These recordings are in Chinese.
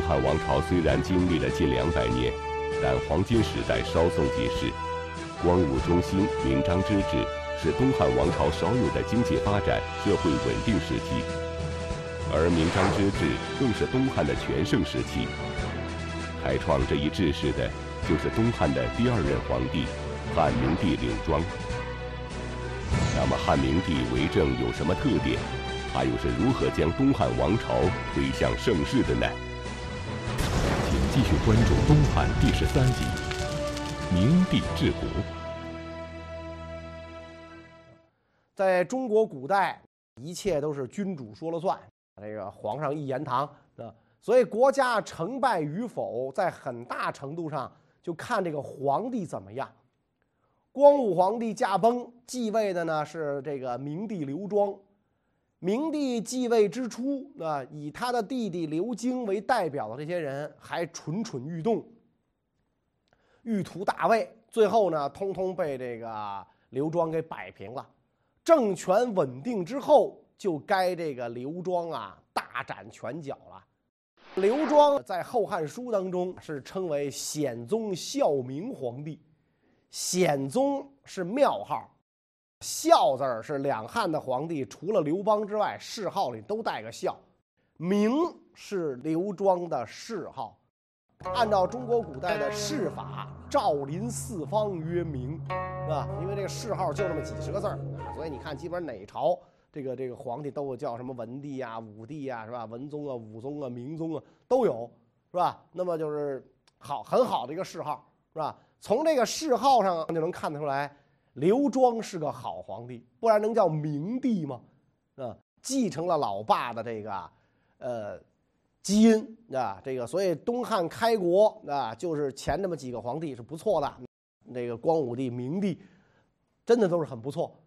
东汉王朝虽然经历了近两百年，但黄金时代稍纵即逝。光武中兴、明章之治是东汉王朝少有的经济发展、社会稳定时期，而明章之治更是东汉的全盛时期。开创这一制式的，就是东汉的第二任皇帝汉明帝刘庄。那么汉明帝为政有什么特点？他又是如何将东汉王朝推向盛世的呢？继续关注东汉第十三集《明帝治国》。在中国古代，一切都是君主说了算，这个皇上一言堂啊，所以国家成败与否，在很大程度上就看这个皇帝怎么样。光武皇帝驾崩，继位的呢是这个明帝刘庄。明帝继位之初，啊，以他的弟弟刘京为代表的这些人还蠢蠢欲动，欲图大位。最后呢，通通被这个刘庄给摆平了。政权稳定之后，就该这个刘庄啊大展拳脚了。刘庄在《后汉书》当中是称为显宗孝明皇帝，显宗是庙号。孝字儿是两汉的皇帝，除了刘邦之外，谥号里都带个孝。明是刘庄的谥号，按照中国古代的谥法，诏临四方曰明，是吧？因为这个谥号就那么几十个字儿，所以你看，基本上哪朝这个这个皇帝都有叫什么文帝呀、武帝呀，是吧？文宗啊、武宗啊、明宗啊都有，是吧？那么就是好很好的一个谥号，是吧？从这个谥号上就能看得出来。刘庄是个好皇帝，不然能叫明帝吗？啊，继承了老爸的这个，呃，基因啊，这个所以东汉开国啊，就是前那么几个皇帝是不错的，那个光武帝、明帝，真的都是很不错。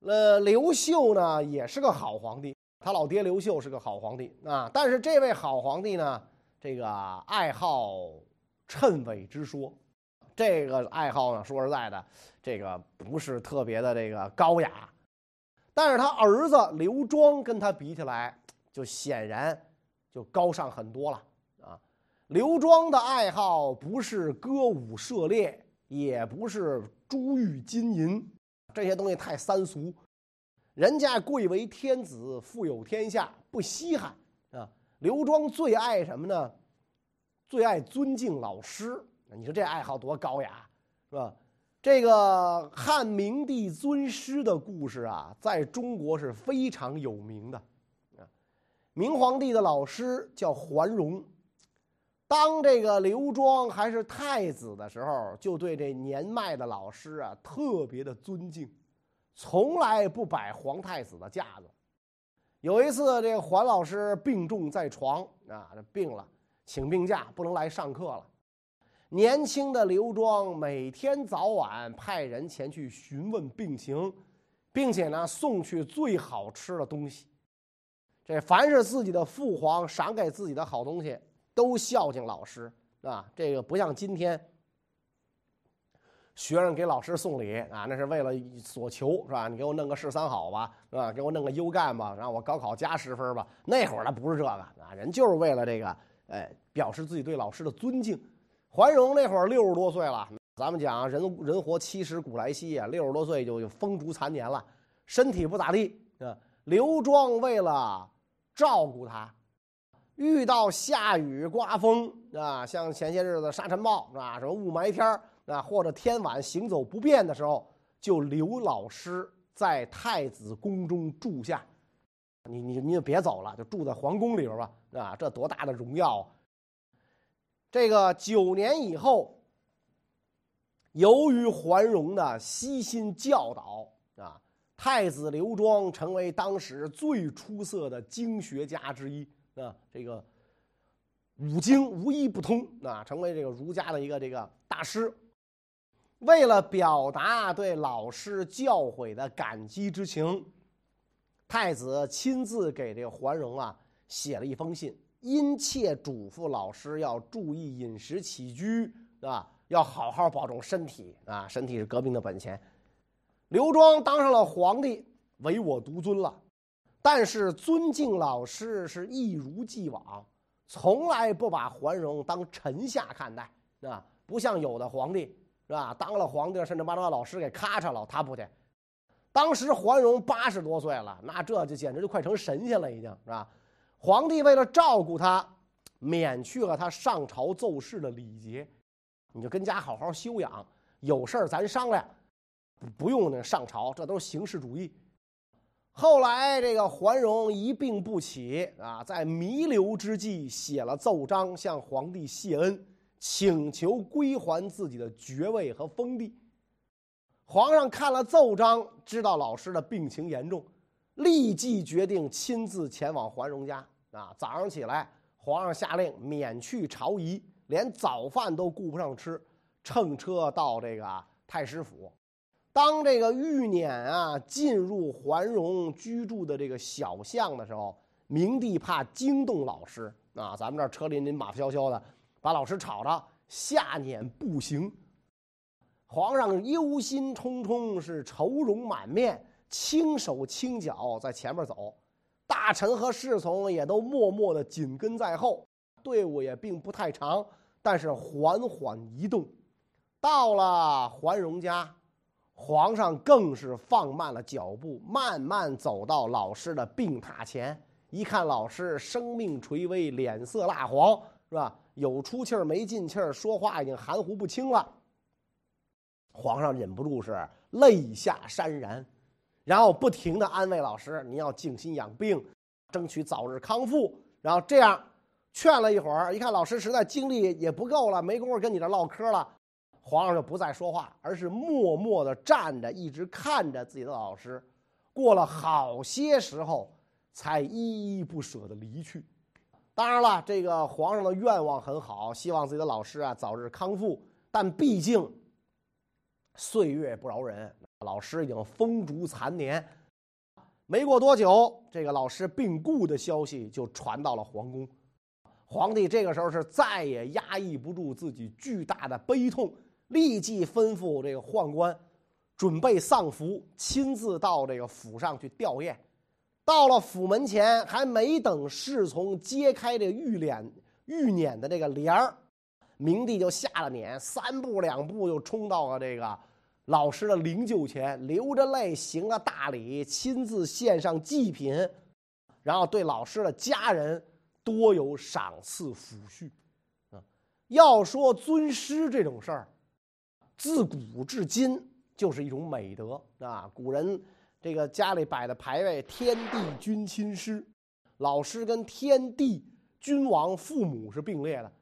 呃，刘秀呢也是个好皇帝，他老爹刘秀是个好皇帝啊，但是这位好皇帝呢，这个爱好谶纬之说。这个爱好呢，说实在的，这个不是特别的这个高雅，但是他儿子刘庄跟他比起来，就显然就高尚很多了啊。刘庄的爱好不是歌舞射猎，也不是珠玉金银，这些东西太三俗。人家贵为天子，富有天下，不稀罕啊。刘庄最爱什么呢？最爱尊敬老师。你说这爱好多高雅，是吧？这个汉明帝尊师的故事啊，在中国是非常有名的。啊，明皇帝的老师叫桓荣，当这个刘庄还是太子的时候，就对这年迈的老师啊特别的尊敬，从来不摆皇太子的架子。有一次，这个桓老师病重在床啊，病了，请病假，不能来上课了。年轻的刘庄每天早晚派人前去询问病情，并且呢送去最好吃的东西。这凡是自己的父皇赏给自己的好东西，都孝敬老师啊。这个不像今天，学生给老师送礼啊，那是为了所求是吧？你给我弄个十三好吧，是吧？给我弄个优干吧，让我高考加十分吧。那会儿他不是这个啊，人就是为了这个，哎，表示自己对老师的尊敬。桓荣那会儿六十多岁了，咱们讲人人活七十古来稀啊，六十多岁就风烛残年了，身体不咋地啊。刘庄为了照顾他，遇到下雨刮风啊，像前些日子沙尘暴啊，什么雾霾天啊，或者天晚行走不便的时候，就刘老师在太子宫中住下。你你你就别走了，就住在皇宫里边吧，啊，这多大的荣耀！啊这个九年以后，由于桓荣的悉心教导啊，太子刘庄成为当时最出色的经学家之一啊，这个五经无一不通啊，成为这个儒家的一个这个大师。为了表达对老师教诲的感激之情，太子亲自给这个桓荣啊写了一封信。殷切嘱咐老师要注意饮食起居啊，要好好保重身体啊，身体是革命的本钱。刘庄当上了皇帝，唯我独尊了，但是尊敬老师是一如既往，从来不把桓荣当臣下看待，啊，不像有的皇帝是吧？当了皇帝甚至把他老师给咔嚓了，他不去。当时桓荣八十多岁了，那这就简直就快成神仙了，已经是吧？皇帝为了照顾他，免去了他上朝奏事的礼节，你就跟家好好休养，有事儿咱商量，不用那上朝，这都是形式主义。后来这个桓荣一病不起啊，在弥留之际写了奏章向皇帝谢恩，请求归还自己的爵位和封地。皇上看了奏章，知道老师的病情严重，立即决定亲自前往桓荣家。啊，早上起来，皇上下令免去朝仪，连早饭都顾不上吃，乘车到这个太师府。当这个玉辇啊进入桓荣居住的这个小巷的时候，明帝怕惊动老师啊，咱们这儿车林林马萧萧的，把老师吵着，下辇步行。皇上忧心忡忡，是愁容满面，轻手轻脚在前面走，大臣和侍从也都默默的紧跟在后，队伍也并不太长，但是缓缓移动。到了桓荣家，皇上更是放慢了脚步，慢慢走到老师的病榻前，一看老师生命垂危，脸色蜡黄，是吧？有出气儿没进气儿，说话已经含糊不清了。皇上忍不住是泪下潸然，然后不停的安慰老师：“你要静心养病，争取早日康复。”然后这样劝了一会儿，一看老师实在精力也不够了，没工夫跟你这唠嗑了，皇上就不再说话，而是默默的站着，一直看着自己的老师。过了好些时候，才依依不舍的离去。当然了，这个皇上的愿望很好，希望自己的老师啊早日康复，但毕竟。岁月不饶人，老师已经风烛残年。没过多久，这个老师病故的消息就传到了皇宫。皇帝这个时候是再也压抑不住自己巨大的悲痛，立即吩咐这个宦官准备丧服，亲自到这个府上去吊唁。到了府门前，还没等侍从揭开这玉脸、玉辇的这个帘儿。明帝就下了辇，三步两步就冲到了这个老师的灵柩前，流着泪行了大礼，亲自献上祭品，然后对老师的家人多有赏赐抚恤。啊，要说尊师这种事儿，自古至今就是一种美德啊。古人这个家里摆的牌位，天地君亲师，老师跟天地君王父母是并列的。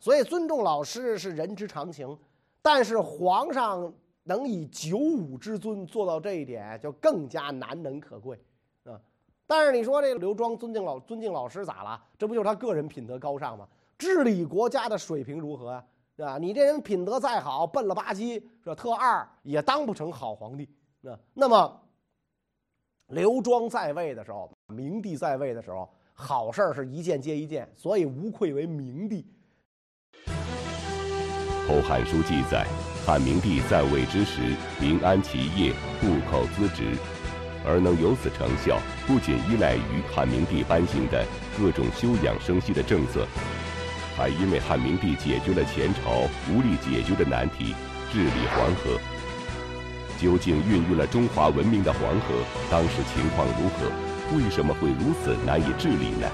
所以尊重老师是人之常情，但是皇上能以九五之尊做到这一点，就更加难能可贵，啊！但是你说这个刘庄尊敬老尊敬老师咋了？这不就是他个人品德高尚吗？治理国家的水平如何啊？是吧？你这人品德再好，笨了吧唧是吧？特二也当不成好皇帝，那那么刘庄在位的时候，明帝在位的时候，好事是一件接一件，所以无愧为明帝。《后汉书》记载，汉明帝在位之时，临安其业，户口资职，而能有此成效，不仅依赖于汉明帝颁行的各种休养生息的政策，还因为汉明帝解决了前朝无力解决的难题——治理黄河。究竟孕育了中华文明的黄河，当时情况如何？为什么会如此难以治理呢？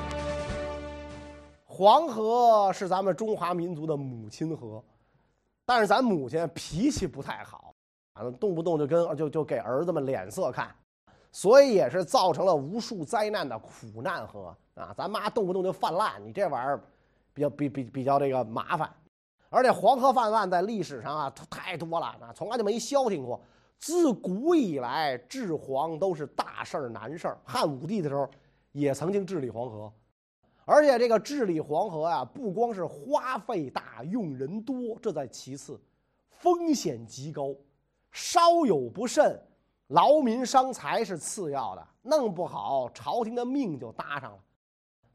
黄河是咱们中华民族的母亲河。但是咱母亲脾气不太好，啊，动不动就跟就就给儿子们脸色看，所以也是造成了无数灾难的苦难河啊！咱妈动不动就泛滥，你这玩意儿比较比比比较这个麻烦，而且黄河泛滥在历史上啊太多了啊，从来就没消停过。自古以来治黄都是大事儿难事儿，汉武帝的时候也曾经治理黄河。而且这个治理黄河啊，不光是花费大、用人多，这在其次，风险极高，稍有不慎，劳民伤财是次要的，弄不好朝廷的命就搭上了。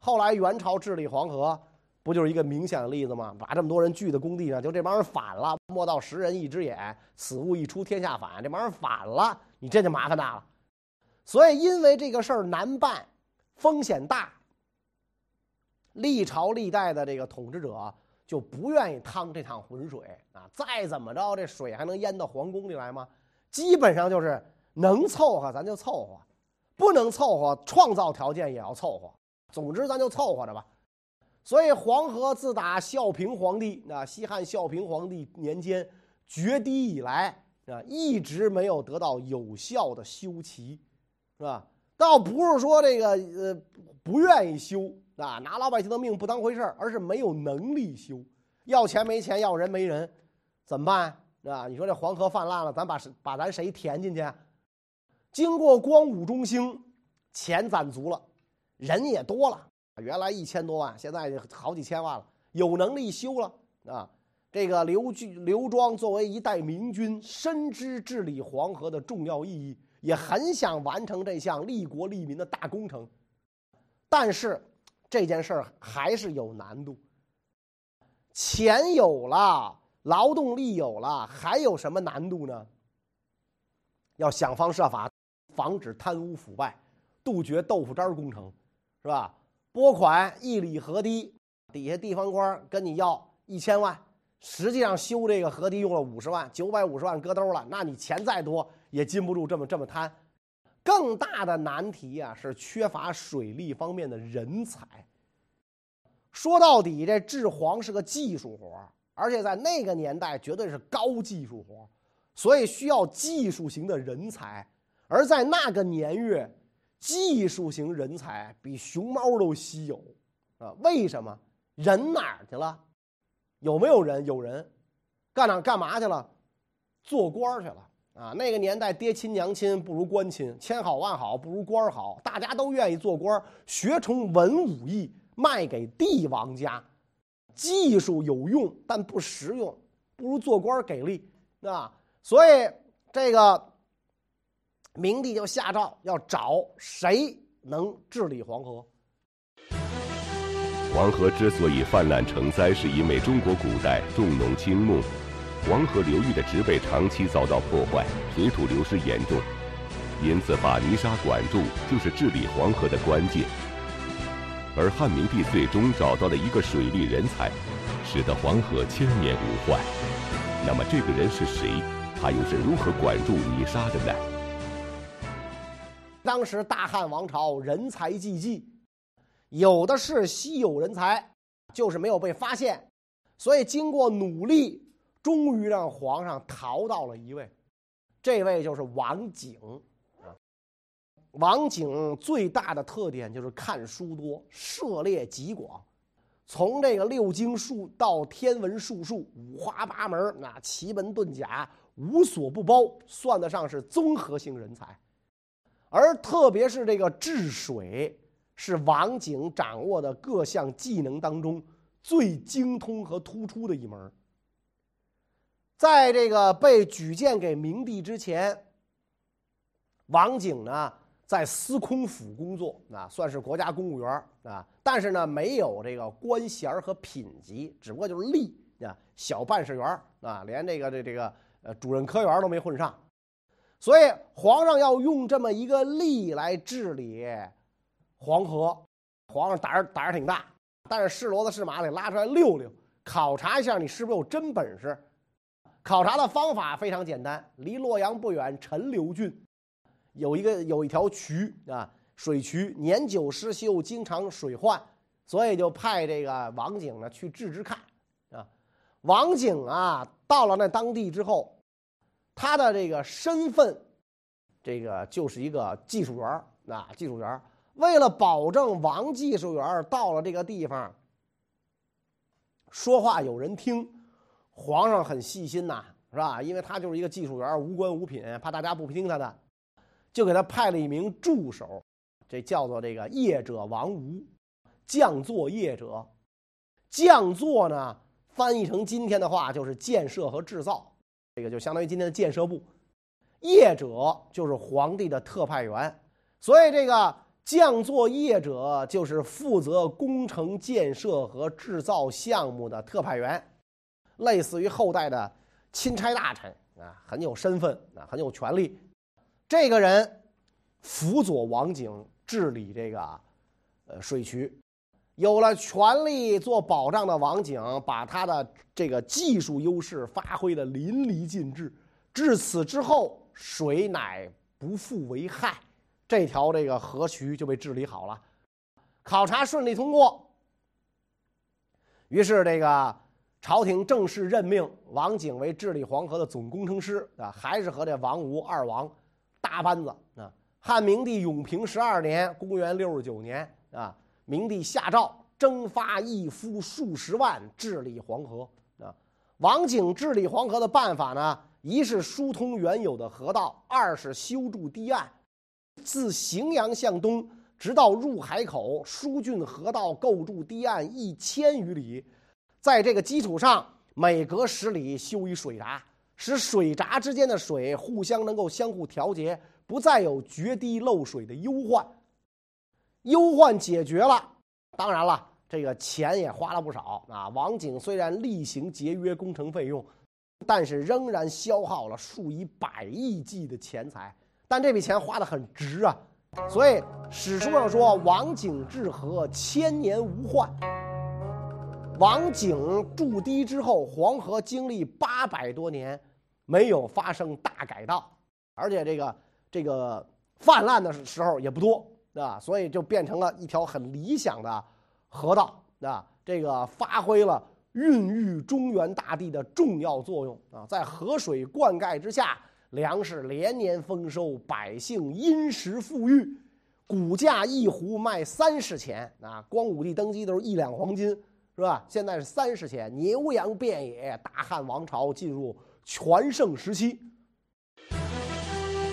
后来元朝治理黄河，不就是一个明显的例子吗？把这么多人聚在工地上，就这帮人反了，莫道十人一只眼，此物一出天下反，这帮人反了，你这就麻烦大了。所以因为这个事儿难办，风险大。历朝历代的这个统治者就不愿意趟这趟浑水啊！再怎么着，这水还能淹到皇宫里来吗？基本上就是能凑合咱就凑合，不能凑合，创造条件也要凑合。总之，咱就凑合着吧。所以，黄河自打孝平皇帝啊，西汉孝平皇帝年间决堤以来啊，一直没有得到有效的修齐，是吧？倒不是说这个呃不愿意修啊，拿老百姓的命不当回事而是没有能力修，要钱没钱，要人没人，怎么办啊？你说这黄河泛滥了，咱把把咱谁填进去？经过光武中兴，钱攒足了，人也多了，原来一千多万，现在好几千万了，有能力修了啊。这个刘据刘庄作为一代明君，深知治理黄河的重要意义。也很想完成这项利国利民的大工程，但是这件事儿还是有难度。钱有了，劳动力有了，还有什么难度呢？要想方设法防止贪污腐败，杜绝豆腐渣工程，是吧？拨款一里河堤，底下地方官跟你要一千万，实际上修这个河堤用了五十万，九百五十万搁兜了，那你钱再多。也禁不住这么这么贪，更大的难题啊是缺乏水利方面的人才。说到底，这治黄是个技术活而且在那个年代绝对是高技术活所以需要技术型的人才。而在那个年月，技术型人才比熊猫都稀有啊！为什么？人哪儿去了？有没有人？有人，干哪干嘛去了？做官去了。啊，那个年代爹亲娘亲不如官亲，千好万好不如官好，大家都愿意做官，学成文武艺卖给帝王家，技术有用但不实用，不如做官给力啊！所以这个明帝就下诏要找谁能治理黄河。黄河之所以泛滥成灾，是因为中国古代重农轻牧。黄河流域的植被长期遭到破坏，水土流失严重，因此把泥沙管住就是治理黄河的关键。而汉明帝最终找到了一个水利人才，使得黄河千年无患。那么这个人是谁？他又是如何管住泥沙的呢？当时大汉王朝人才济济，有的是稀有人才，就是没有被发现，所以经过努力。终于让皇上淘到了一位，这位就是王景。王景最大的特点就是看书多，涉猎极广，从这个六经术到天文术数，五花八门，那奇门遁甲无所不包，算得上是综合性人才。而特别是这个治水，是王景掌握的各项技能当中最精通和突出的一门。在这个被举荐给明帝之前，王景呢在司空府工作，啊，算是国家公务员啊，但是呢没有这个官衔和品级，只不过就是吏啊，小办事员啊，连这个这这个呃主任科员都没混上，所以皇上要用这么一个吏来治理黄河，皇上胆儿胆儿挺大，但是是骡子是马得拉出来溜溜，考察一下你是不是有真本事。考察的方法非常简单，离洛阳不远，陈留郡有一个有一条渠啊，水渠年久失修，经常水患，所以就派这个王景呢去治治看啊。王景啊，到了那当地之后，他的这个身份，这个就是一个技术员啊，技术员为了保证王技术员到了这个地方，说话有人听。皇上很细心呐，是吧？因为他就是一个技术员，无官无品，怕大家不听他的，就给他派了一名助手，这叫做这个业者王吴，匠作业者。匠作呢，翻译成今天的话就是建设和制造，这个就相当于今天的建设部。业者就是皇帝的特派员，所以这个匠作业者就是负责工程建设和制造项目的特派员。类似于后代的钦差大臣啊，很有身份啊，很有权力。这个人辅佐王景治理这个呃水渠，有了权力做保障的王景，把他的这个技术优势发挥的淋漓尽致。至此之后，水乃不复为害，这条这个河渠就被治理好了，考察顺利通过。于是这个朝廷正式任命王景为治理黄河的总工程师啊，还是和这王吴二王搭班子啊。汉明帝永平十二年（公元六十九年）啊，明帝下诏征发义夫数十万治理黄河啊。王景治理黄河的办法呢，一是疏通原有的河道，二是修筑堤岸，自荥阳向东直到入海口，疏浚河道，构筑堤岸一千余里。在这个基础上，每隔十里修一水闸，使水闸之间的水互相能够相互调节。不再有决堤漏水的忧患，忧患解决了，当然了，这个钱也花了不少啊。王景虽然例行节约工程费用，但是仍然消耗了数以百亿计的钱财，但这笔钱花的很值啊。所以史书上说：“王景治河，千年无患。”王景筑堤之后，黄河经历八百多年没有发生大改道，而且这个。这个泛滥的时候也不多，啊，所以就变成了一条很理想的河道，啊，这个发挥了孕育中原大地的重要作用啊，在河水灌溉之下，粮食连年丰收，百姓殷实富裕，谷价一斛卖三十钱啊，光武帝登基都是一两黄金，是吧？现在是三十钱，牛羊遍野，大汉王朝进入全盛时期。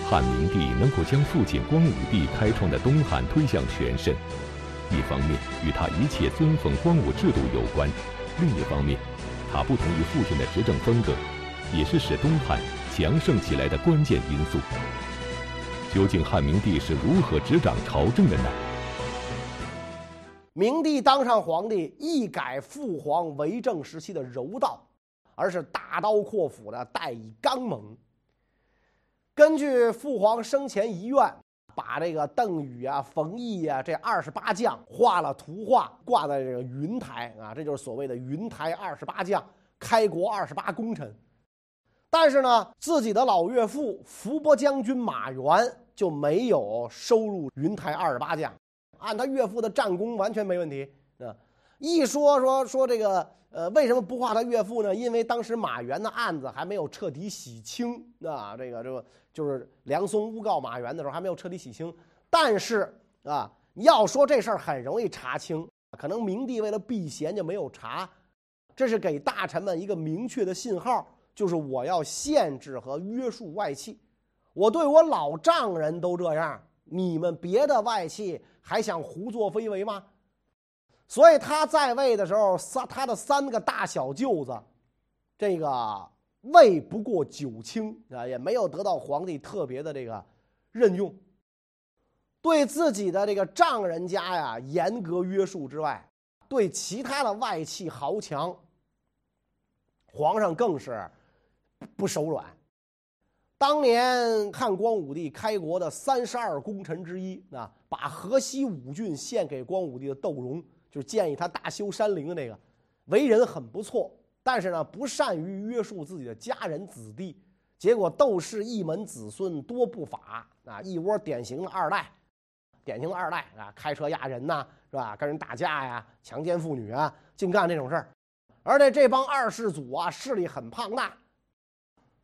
汉明帝能够将父亲光武帝开创的东汉推向全盛，一方面与他一切尊奉光武制度有关，另一方面，他不同于父亲的执政风格，也是使东汉强盛起来的关键因素。究竟汉明帝是如何执掌朝政的呢？明帝当上皇帝，一改父皇为政时期的柔道，而是大刀阔斧的，带以刚猛。根据父皇生前遗愿，把这个邓禹啊、冯异啊这二十八将画了图画，挂在这个云台啊，这就是所谓的云台二十八将，开国二十八功臣。但是呢，自己的老岳父伏波将军马援就没有收入云台二十八将，按他岳父的战功完全没问题啊。一说说说这个。呃，为什么不画他岳父呢？因为当时马援的案子还没有彻底洗清，啊，这个这个就是梁松诬告马援的时候还没有彻底洗清。但是啊，要说这事儿很容易查清，可能明帝为了避嫌就没有查，这是给大臣们一个明确的信号，就是我要限制和约束外戚，我对我老丈人都这样，你们别的外戚还想胡作非为吗？所以他在位的时候，三他的三个大小舅子，这个位不过九卿啊，也没有得到皇帝特别的这个任用。对自己的这个丈人家呀，严格约束之外，对其他的外戚豪强，皇上更是不手软。当年汉光武帝开国的三十二功臣之一啊，把河西五郡献给光武帝的窦融。就是建议他大修山陵的那个，为人很不错，但是呢不善于约束自己的家人子弟，结果窦氏一门子孙多不法啊，一窝典型的二代，典型的二代啊，开车压人呐，是吧？跟人打架呀，强奸妇女啊，净干这种事儿。而且这帮二世祖啊，势力很庞大。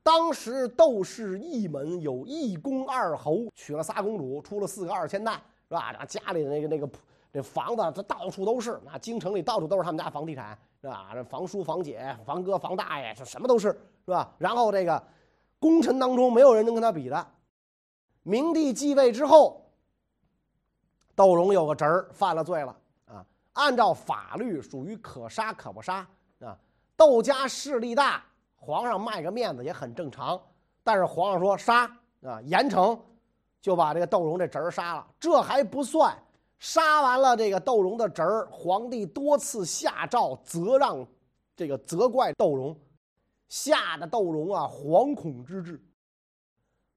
当时窦氏一门有一公二侯，娶了仨公主，出了四个二千担，是吧？家里的那个那个。这房子这到处都是，那京城里到处都是他们家房地产，是吧？这房叔、房姐、房哥、房大爷，这什么都是，是吧？然后这个功臣当中没有人能跟他比的。明帝继位之后，窦融有个侄儿犯了罪了啊，按照法律属于可杀可不杀啊。窦家势力大，皇上卖个面子也很正常。但是皇上说杀啊，严惩，就把这个窦融这侄儿杀了。这还不算。杀完了这个窦融的侄儿，皇帝多次下诏责让，这个责怪窦融，吓得窦融啊惶恐之至。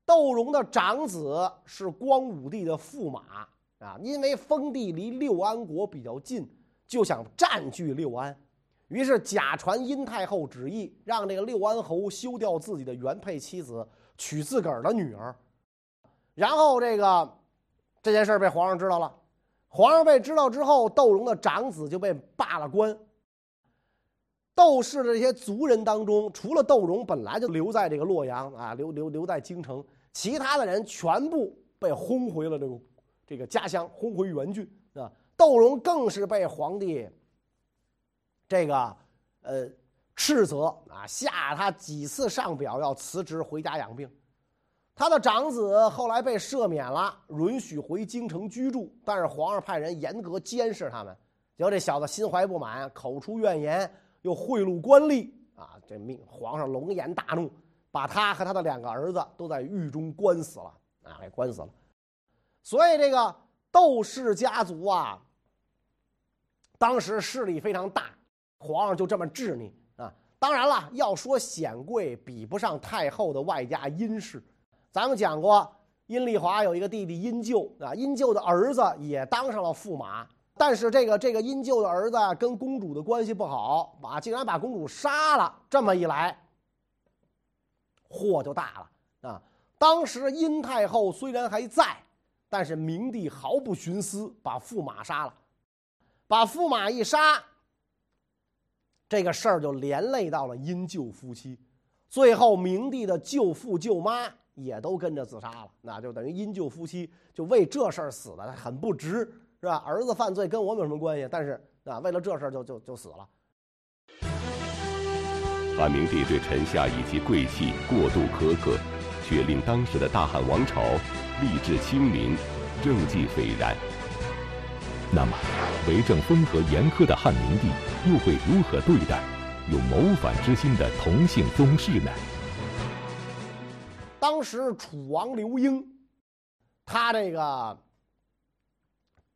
窦融的长子是光武帝的驸马啊，因为封地离六安国比较近，就想占据六安。于是假传殷太后旨意，让这个六安侯休掉自己的原配妻子，娶自个儿的女儿。然后这个这件事被皇上知道了。皇上被知道之后，窦融的长子就被罢了官。窦氏的这些族人当中，除了窦融本来就留在这个洛阳啊，留留留在京城，其他的人全部被轰回了这个这个家乡，轰回原郡啊。窦融更是被皇帝。这个，呃，斥责啊，下他几次上表要辞职回家养病。他的长子后来被赦免了，允许回京城居住，但是皇上派人严格监视他们。结果这小子心怀不满，口出怨言，又贿赂官吏啊！这命皇上龙颜大怒，把他和他的两个儿子都在狱中关死了啊，给关死了。所以这个窦氏家族啊，当时势力非常大。皇上就这么治你啊！当然了，要说显贵，比不上太后的外家殷氏。咱们讲过，殷丽华有一个弟弟殷咎啊，殷咎的儿子也当上了驸马。但是这个这个殷咎的儿子跟公主的关系不好，把竟然把公主杀了。这么一来，祸就大了啊！当时殷太后虽然还在，但是明帝毫不徇私，把驸马杀了。把驸马一杀。这个事儿就连累到了殷舅夫妻，最后明帝的舅父舅妈也都跟着自杀了，那就等于殷舅夫妻就为这事儿死的很不值，是吧？儿子犯罪跟我们有什么关系？但是啊，为了这事儿就就就死了。汉明帝对臣下以及贵戚过度苛刻，却令当时的大汉王朝吏治清明，政绩斐然。那么，为政风格严苛的汉明帝又会如何对待有谋反之心的同姓宗室呢？当时楚王刘英，他这个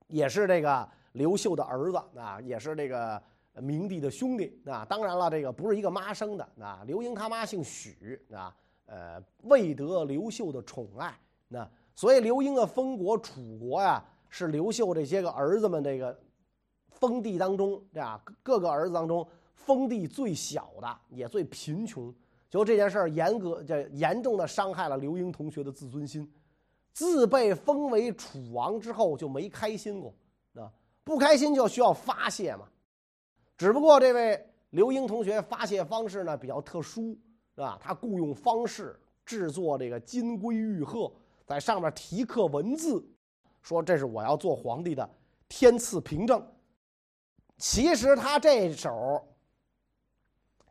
也是这个刘秀的儿子啊，也是这个明帝的兄弟啊。当然了，这个不是一个妈生的啊。刘英他妈姓许啊，呃，未得刘秀的宠爱，那所以刘英的封国楚国呀。是刘秀这些个儿子们这个封地当中，这样各个儿子当中封地最小的，也最贫穷。就这件事儿，严格这严重的伤害了刘英同学的自尊心。自被封为楚王之后，就没开心过啊，不开心就需要发泄嘛。只不过这位刘英同学发泄方式呢比较特殊，是吧？他雇佣方式制作这个金龟玉鹤，在上面题刻文字。说这是我要做皇帝的天赐凭证。其实他这手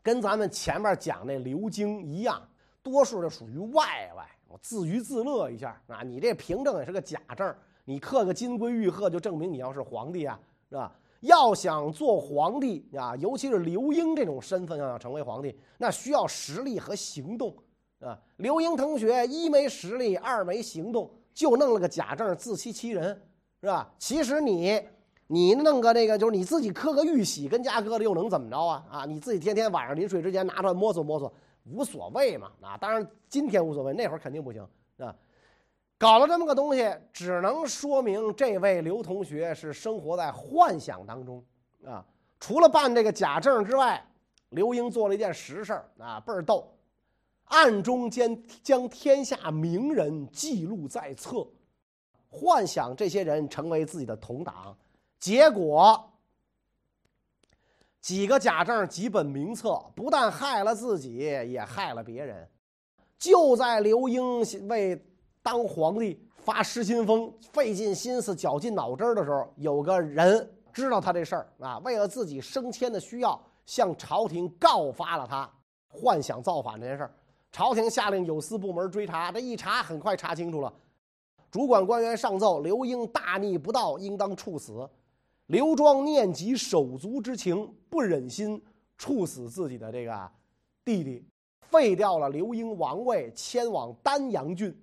跟咱们前面讲那刘京一样，多数就属于外外，我自娱自乐一下啊。你这凭证也是个假证，你刻个金龟玉鹤就证明你要是皇帝啊，是吧？要想做皇帝啊，尤其是刘英这种身份要想成为皇帝，那需要实力和行动啊。刘英同学一没实力，二没行动。就弄了个假证，自欺欺人，是吧？其实你，你弄个那个，就是你自己刻个玉玺跟家搁的，又能怎么着啊？啊，你自己天天晚上临睡之前拿出来摸索摸索，无所谓嘛。啊，当然今天无所谓，那会儿肯定不行，啊。搞了这么个东西，只能说明这位刘同学是生活在幻想当中啊。除了办这个假证之外，刘英做了一件实事啊，倍儿逗。暗中间将天下名人记录在册，幻想这些人成为自己的同党，结果几个假证几本名册，不但害了自己，也害了别人。就在刘英为当皇帝发失心疯、费尽心思、绞尽脑汁的时候，有个人知道他这事儿啊，为了自己升迁的需要，向朝廷告发了他，幻想造反这件事儿。朝廷下令有司部门追查，这一查很快查清楚了。主管官员上奏：刘英大逆不道，应当处死。刘庄念及手足之情，不忍心处死自己的这个弟弟，废掉了刘英王位，迁往丹阳郡。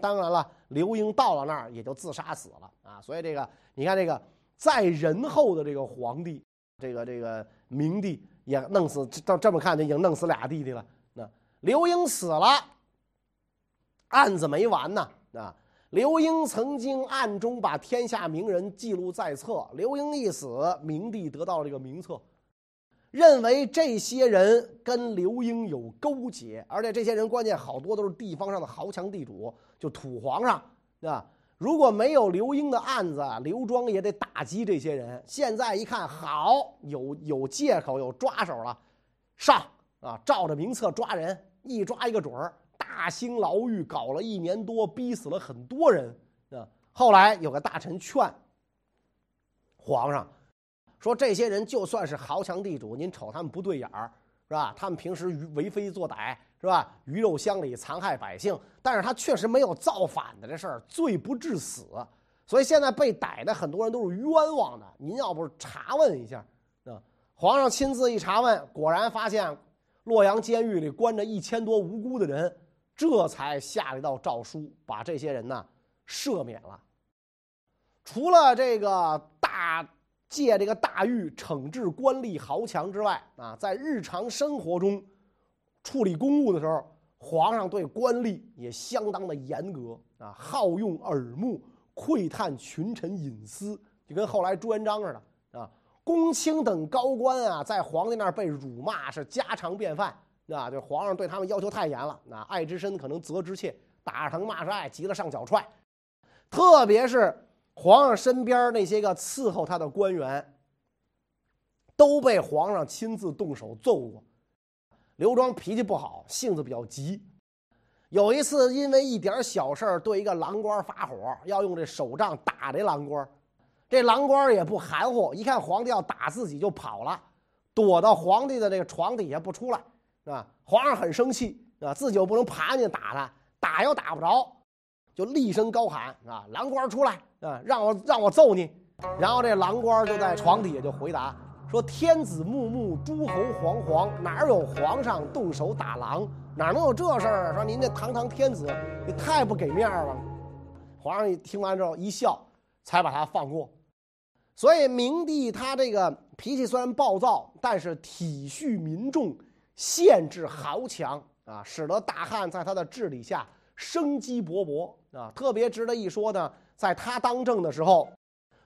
当然了，刘英到了那儿也就自杀死了啊。所以这个，你看这个在仁厚的这个皇帝，这个这个明帝也弄死，到这么看就已经弄死俩弟弟了。刘英死了，案子没完呢啊！刘英曾经暗中把天下名人记录在册。刘英一死，明帝得到了这个名册，认为这些人跟刘英有勾结，而且这些人关键好多都是地方上的豪强地主，就土皇上，对吧？如果没有刘英的案子，刘庄也得打击这些人。现在一看，好有有借口，有抓手了，上啊，照着名册抓人，一抓一个准儿。大兴牢狱搞了一年多，逼死了很多人啊！后来有个大臣劝皇上说：“这些人就算是豪强地主，您瞅他们不对眼儿，是吧？他们平时为非作歹，是吧？鱼肉乡里，残害百姓。但是他确实没有造反的这事儿，罪不至死。所以现在被逮的很多人都是冤枉的。您要不查问一下啊？皇上亲自一查问，果然发现洛阳监狱里关着一千多无辜的人。”这才下了一道诏书，把这些人呢赦免了。除了这个大借这个大狱惩治官吏豪强之外，啊，在日常生活中处理公务的时候，皇上对官吏也相当的严格啊，好用耳目，窥探群臣隐私，就跟后来朱元璋似的。公卿等高官啊，在皇帝那儿被辱骂是家常便饭。啊，就皇上对他们要求太严了。那爱之深，可能责之切，打是疼，骂是爱，急了上脚踹。特别是皇上身边那些个伺候他的官员，都被皇上亲自动手揍过。刘庄脾气不好，性子比较急。有一次，因为一点小事对一个郎官发火，要用这手杖打这郎官。这郎官也不含糊，一看皇帝要打自己，就跑了，躲到皇帝的这个床底下不出来。啊，皇上很生气啊，自己又不能爬进去打他，打又打不着，就厉声高喊啊：“郎官出来啊，让我让我揍你！”然后这郎官就在床底下就回答说：“天子穆穆，诸侯惶惶，哪有皇上动手打狼？哪能有这事儿？说您这堂堂天子，你太不给面了。”皇上一听完之后一笑，才把他放过。所以明帝他这个脾气虽然暴躁，但是体恤民众。限制豪强啊，使得大汉在他的治理下生机勃勃啊。特别值得一说呢，在他当政的时候，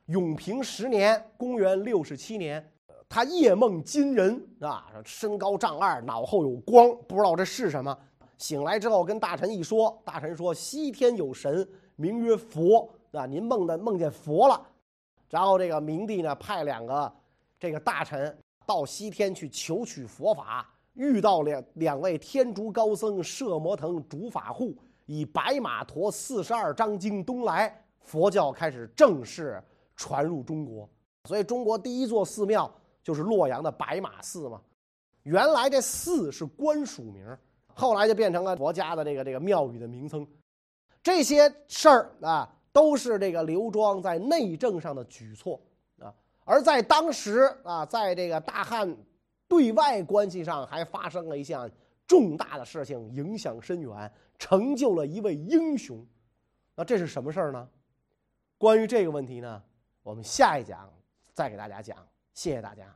永平十年（公元六十七年），他夜梦金人啊，身高丈二，脑后有光，不知道这是什么。醒来之后跟大臣一说，大臣说：“西天有神，名曰佛啊，您梦的梦见佛了。”然后这个明帝呢，派两个这个大臣到西天去求取佛法。遇到两两位天竺高僧摄摩腾、竺法护，以白马驮四十二章经东来，佛教开始正式传入中国。所以，中国第一座寺庙就是洛阳的白马寺嘛。原来这寺是官署名，后来就变成了佛家的这个这个庙宇的名称。这些事儿啊，都是这个刘庄在内政上的举措啊。而在当时啊，在这个大汉。对外关系上还发生了一项重大的事情，影响深远，成就了一位英雄。那这是什么事儿呢？关于这个问题呢，我们下一讲再给大家讲。谢谢大家。